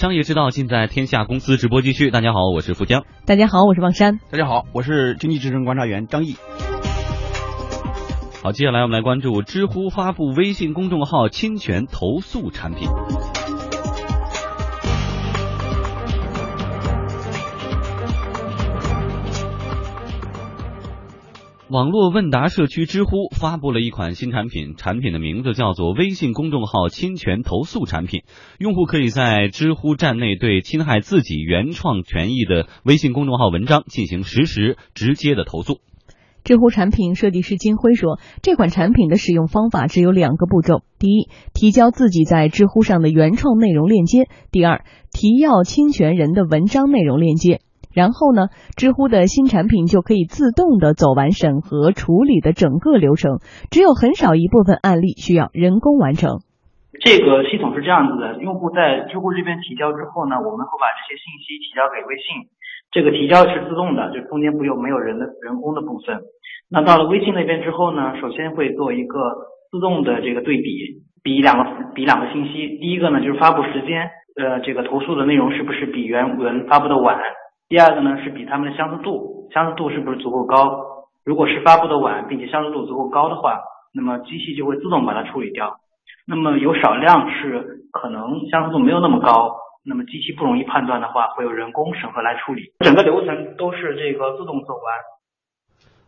商业之道尽在天下公司直播继续。大家好，我是富江。大家好，我是望山。大家好，我是经济之声观察员张毅。好，接下来我们来关注知乎发布微信公众号侵权投诉产品。网络问答社区知乎发布了一款新产品，产品的名字叫做微信公众号侵权投诉产品。用户可以在知乎站内对侵害自己原创权益的微信公众号文章进行实时、直接的投诉。知乎产品设计师金辉说，这款产品的使用方法只有两个步骤：第一，提交自己在知乎上的原创内容链接；第二，提要侵权人的文章内容链接。然后呢，知乎的新产品就可以自动的走完审核处理的整个流程，只有很少一部分案例需要人工完成。这个系统是这样子的，用户在知乎这边提交之后呢，我们会把这些信息提交给微信，这个提交是自动的，就中间不有没有人的人工的部分。那到了微信那边之后呢，首先会做一个自动的这个对比，比两个比两个信息，第一个呢就是发布时间，呃，这个投诉的内容是不是比原文发布的晚。第二个呢是比它们的相似度，相似度是不是足够高？如果是发布的晚，并且相似度足够高的话，那么机器就会自动把它处理掉。那么有少量是可能相似度没有那么高，那么机器不容易判断的话，会有人工审核来处理。整个流程都是这个自动走完。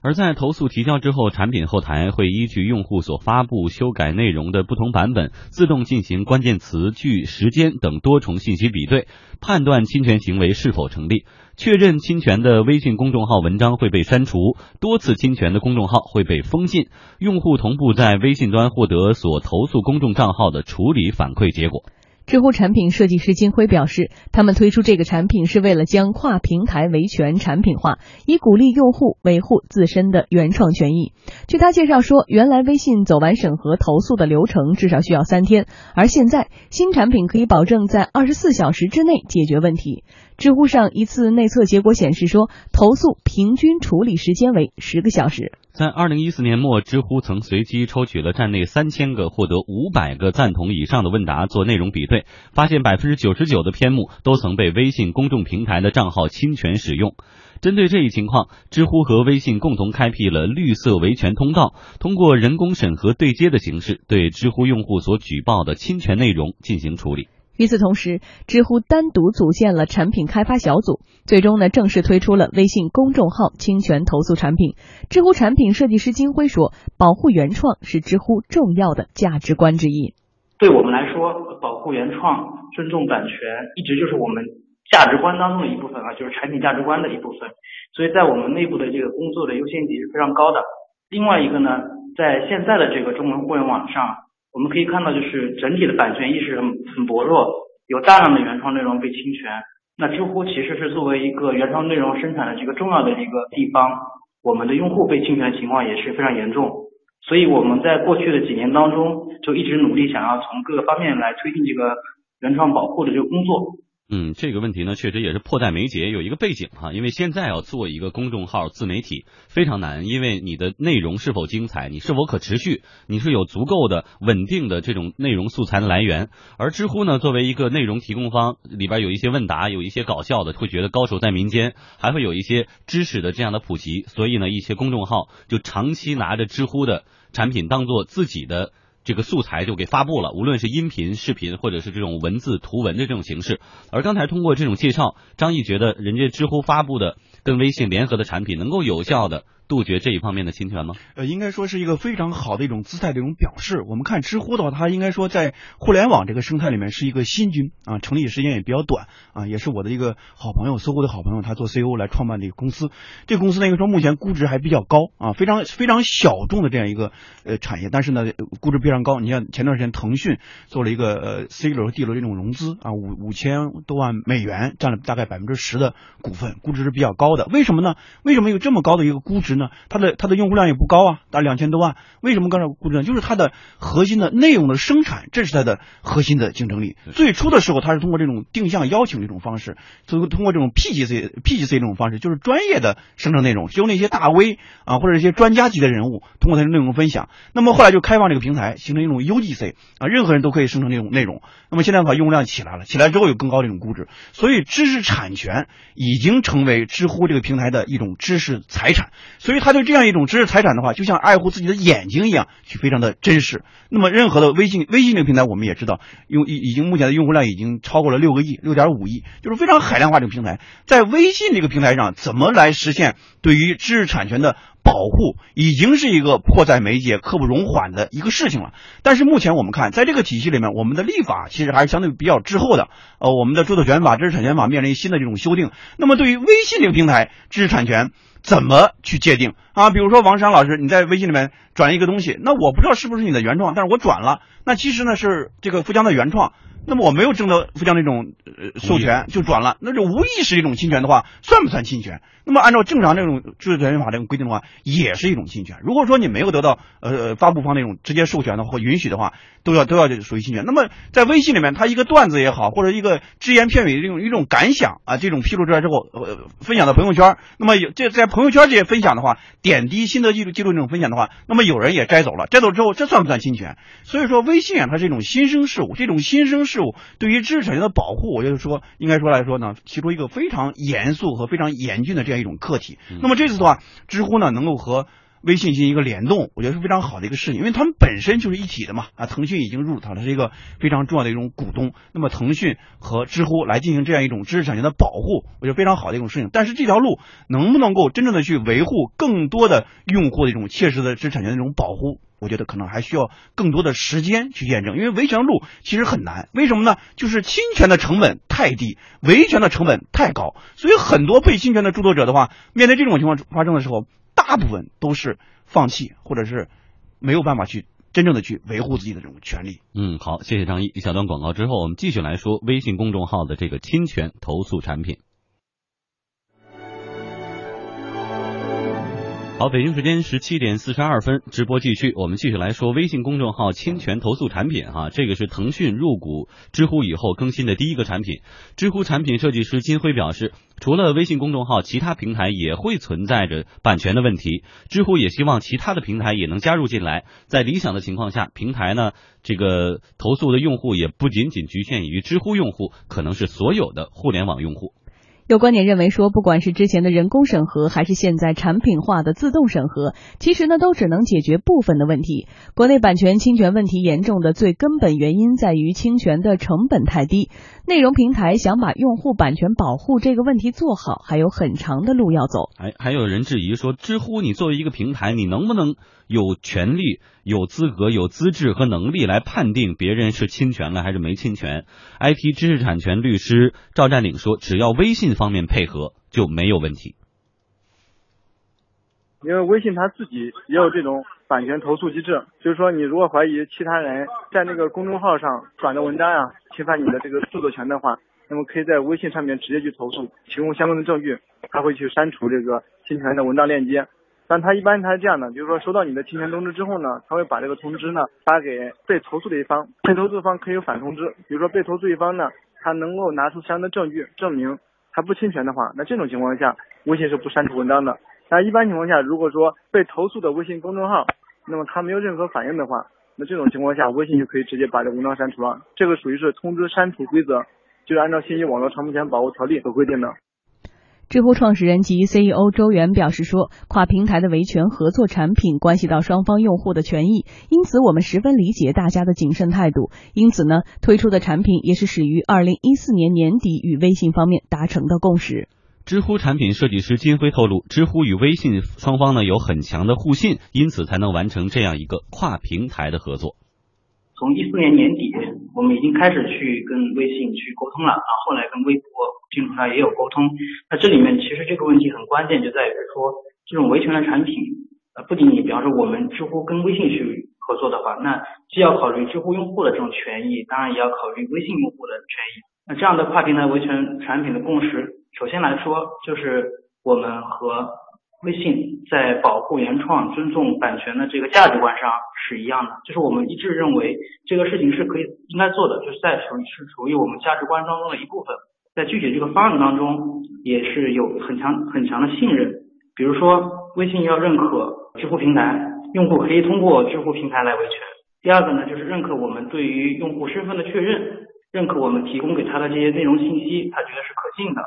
而在投诉提交之后，产品后台会依据用户所发布、修改内容的不同版本，自动进行关键词、句、时间等多重信息比对，判断侵权行为是否成立。确认侵权的微信公众号文章会被删除，多次侵权的公众号会被封禁。用户同步在微信端获得所投诉公众账号的处理反馈结果。知乎产品设计师金辉表示，他们推出这个产品是为了将跨平台维权产品化，以鼓励用户维护自身的原创权益。据他介绍说，原来微信走完审核投诉的流程至少需要三天，而现在新产品可以保证在二十四小时之内解决问题。知乎上一次内测结果显示说，投诉平均处理时间为十个小时。在二零一四年末，知乎曾随机抽取了站内三千个获得五百个赞同以上的问答做内容比对，发现百分之九十九的篇目都曾被微信公众平台的账号侵权使用。针对这一情况，知乎和微信共同开辟了绿色维权通道，通过人工审核对接的形式，对知乎用户所举报的侵权内容进行处理。与此同时，知乎单独组建了产品开发小组，最终呢正式推出了微信公众号侵权投诉产品。知乎产品设计师金辉说：“保护原创是知乎重要的价值观之一。对我们来说，保护原创、尊重版权，一直就是我们价值观当中的一部分啊，就是产品价值观的一部分。所以在我们内部的这个工作的优先级是非常高的。另外一个呢，在现在的这个中文互联网上。”我们可以看到，就是整体的版权意识很很薄弱，有大量的原创内容被侵权。那知乎其实是作为一个原创内容生产的这个重要的一个地方，我们的用户被侵权的情况也是非常严重。所以我们在过去的几年当中，就一直努力想要从各个方面来推进这个原创保护的这个工作。嗯，这个问题呢，确实也是迫在眉睫。有一个背景哈，因为现在要做一个公众号自媒体非常难，因为你的内容是否精彩，你是否可持续，你是有足够的稳定的这种内容素材的来源。而知乎呢，作为一个内容提供方，里边有一些问答，有一些搞笑的，会觉得高手在民间，还会有一些知识的这样的普及，所以呢，一些公众号就长期拿着知乎的产品当做自己的。这个素材就给发布了，无论是音频、视频，或者是这种文字、图文的这种形式。而刚才通过这种介绍，张毅觉得人家知乎发布的跟微信联合的产品，能够有效的。杜绝这一方面的侵权吗？呃，应该说是一个非常好的一种姿态的一种表示。我们看知乎的话，它应该说在互联网这个生态里面是一个新军啊，成立时间也比较短啊，也是我的一个好朋友，搜狐的好朋友，他做 CEO 来创办的一个公司。这个公司呢，应该说目前估值还比较高啊，非常非常小众的这样一个呃产业，但是呢，估值非常高。你像前段时间腾讯做了一个呃 C 轮和 D 轮这种融资啊，五五千多万美元，占了大概百分之十的股份，估值是比较高的。为什么呢？为什么有这么高的一个估值？呢，它的它的用户量也不高啊，大概两千多万。为什么刚才估值呢？就是它的核心的内容的生产，这是它的核心的竞争力。最初的时候，它是通过这种定向邀请这种方式，通过通过这种 PGC PGC 这种方式，就是专业的生成内容，由那些大 V 啊或者一些专家级的人物通过他的内容分享。那么后来就开放这个平台，形成一种 UGC 啊，任何人都可以生成这种内容。那么现在的话，用户量起来了，起来之后有更高的这种估值，所以知识产权已经成为知乎这个平台的一种知识财产。所以他对这样一种知识财产的话，就像爱护自己的眼睛一样，去非常的珍视。那么任何的微信微信这个平台，我们也知道，用已已经目前的用户量已经超过了六个亿，六点五亿，就是非常海量化这个平台。在微信这个平台上，怎么来实现对于知识产权的？保护已经是一个迫在眉睫、刻不容缓的一个事情了。但是目前我们看，在这个体系里面，我们的立法其实还是相对比较滞后的。呃，我们的著作权法、知识产权法面临新的这种修订。那么对于微信这个平台，知识产权怎么去界定啊？比如说王山老师，你在微信里面转一个东西，那我不知道是不是你的原创，但是我转了，那其实呢是这个富江的原创。那么我没有征得富江这种呃授权就转了，那就无意识一种侵权的话，算不算侵权？那么按照正常这种知识产权法这种规定的话，也是一种侵权。如果说你没有得到呃发布方那种直接授权的或允许的话，都要都要属于侵权。那么在微信里面，他一个段子也好，或者一个只言片语的这种一种感想啊，这种披露出来之后，呃分享到朋友圈，那么有这在朋友圈这些分享的话，点滴心得记录记录这种分享的话，那么有人也摘走了，摘走之后，这算不算侵权？所以说微信啊，它是一种新生事物，这种新生事物对于知识产权的保护，我觉得说，应该说来说呢，提出一个非常严肃和非常严峻的这样一种课题。那么这次的话，知乎呢能够和微信进行一个联动，我觉得是非常好的一个事情，因为他们本身就是一体的嘛。啊，腾讯已经入它了，是一个非常重要的一种股东。那么腾讯和知乎来进行这样一种知识产权的保护，我觉得非常好的一种事情。但是这条路能不能够真正的去维护更多的用户的一种切实的知识产权的一种保护？我觉得可能还需要更多的时间去验证，因为维权路其实很难。为什么呢？就是侵权的成本太低，维权的成本太高，所以很多被侵权的著作者的话，面对这种情况发生的时候，大部分都是放弃，或者是没有办法去真正的去维护自己的这种权利。嗯，好，谢谢张毅。一小段广告之后，我们继续来说微信公众号的这个侵权投诉产品。好，北京时间十七点四十二分，直播继续。我们继续来说微信公众号侵权投诉产品哈，这个是腾讯入股知乎以后更新的第一个产品。知乎产品设计师金辉表示，除了微信公众号，其他平台也会存在着版权的问题。知乎也希望其他的平台也能加入进来，在理想的情况下，平台呢这个投诉的用户也不仅仅局限于知乎用户，可能是所有的互联网用户。有观点认为说，不管是之前的人工审核，还是现在产品化的自动审核，其实呢都只能解决部分的问题。国内版权侵权问题严重的最根本原因在于侵权的成本太低。内容平台想把用户版权保护这个问题做好，还有很长的路要走。哎，还有人质疑说，知乎你作为一个平台，你能不能有权利、有资格、有资质和能力来判定别人是侵权了还是没侵权？IT 知识产权律师赵占领说，只要微信方面配合就没有问题。因为微信它自己也有这种版权投诉机制，就是说你如果怀疑其他人在那个公众号上转的文章呀侵犯你的这个著作权的话，那么可以在微信上面直接去投诉，提供相关的证据，他会去删除这个侵权的文章链接。但他一般他是这样的，就是说收到你的侵权通知之后呢，他会把这个通知呢发给被投诉的一方，被投诉方可以有反通知，比如说被投诉一方呢，他能够拿出相应的证据证明他不侵权的话，那这种情况下，微信是不删除文章的。那一般情况下，如果说被投诉的微信公众号，那么他没有任何反应的话，那这种情况下，微信就可以直接把这文章删除了。这个属于是通知删除规则，就是按照《信息网络传播权保护条例》所规定的。知乎创始人及 CEO 周源表示说，跨平台的维权合作产品关系到双方用户的权益，因此我们十分理解大家的谨慎态度。因此呢，推出的产品也是始于二零一四年年底与微信方面达成的共识。知乎产品设计师金辉透露，知乎与微信双方呢有很强的互信，因此才能完成这样一个跨平台的合作。从一四年年底，我们已经开始去跟微信去沟通了，然后后来跟微博、进度上也有沟通。那这里面其实这个问题很关键，就在于说这种维权的产品，呃，不仅仅比方说我们知乎跟微信去合作的话，那既要考虑知乎用户的这种权益，当然也要考虑微信用户的权益。那这样的跨平台维权产品的共识。首先来说，就是我们和微信在保护原创、尊重版权的这个价值观上是一样的，就是我们一致认为这个事情是可以应该做的，就是在属于是属于我们价值观当中的一部分。在具体这个方案当中，也是有很强很强的信任。比如说，微信要认可知乎平台，用户可以通过知乎平台来维权。第二个呢，就是认可我们对于用户身份的确认，认可我们提供给他的这些内容信息，他觉得是可信的。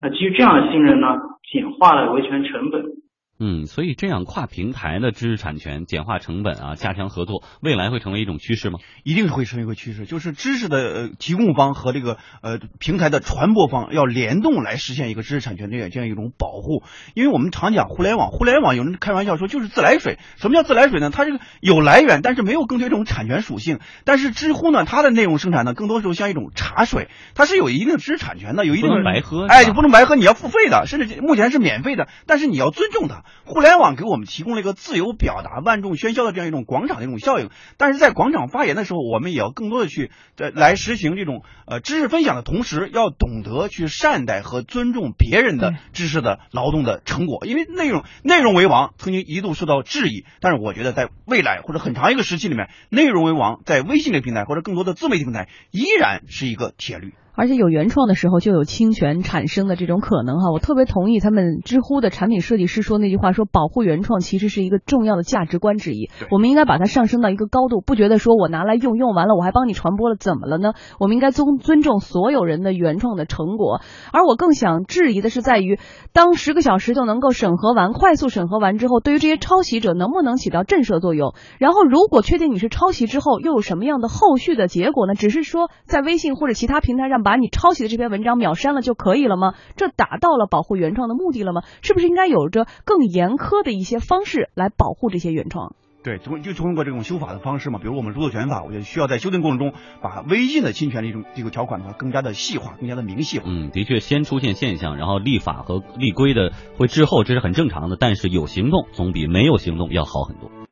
那基于这样的信任呢，简化了维权成本。嗯，所以这样跨平台的知识产权简化成本啊，加强合作，未来会成为一种趋势吗？一定是会成为一个趋势，就是知识的呃提供方和这个呃平台的传播方要联动来实现一个知识产权这样这样一种保护。因为我们常讲互联网，互联网有人开玩笑说就是自来水。什么叫自来水呢？它这个有来源，但是没有更多这种产权属性。但是知乎呢，它的内容生产呢，更多时候像一种茶水，它是有一定的知识产权的，有一定的白喝，哎，你不能白喝，你要付费的，甚至目前是免费的，但是你要尊重它。互联网给我们提供了一个自由表达、万众喧嚣的这样一种广场的一种效应，但是在广场发言的时候，我们也要更多的去呃来实行这种呃知识分享的同时，要懂得去善待和尊重别人的知识的劳动的成果，因为内容内容为王曾经一度受到质疑，但是我觉得在未来或者很长一个时期里面，内容为王在微信这个平台或者更多的自媒体平台依然是一个铁律。而且有原创的时候就有侵权产生的这种可能哈，我特别同意他们知乎的产品设计师说那句话，说保护原创其实是一个重要的价值观之一，我们应该把它上升到一个高度，不觉得说我拿来用用完了我还帮你传播了怎么了呢？我们应该尊尊重所有人的原创的成果。而我更想质疑的是在于，当十个小时就能够审核完，快速审核完之后，对于这些抄袭者能不能起到震慑作用？然后如果确定你是抄袭之后，又有什么样的后续的结果呢？只是说在微信或者其他平台上。把你抄袭的这篇文章秒删了就可以了吗？这达到了保护原创的目的了吗？是不是应该有着更严苛的一些方式来保护这些原创？对，通就通过这种修法的方式嘛，比如我们著作权法，我觉得需要在修订过程中把微信的侵权的一种这个条款的话更加的细化，更加的明细化。嗯，的确，先出现现象，然后立法和立规的会滞后，这是很正常的。但是有行动总比没有行动要好很多。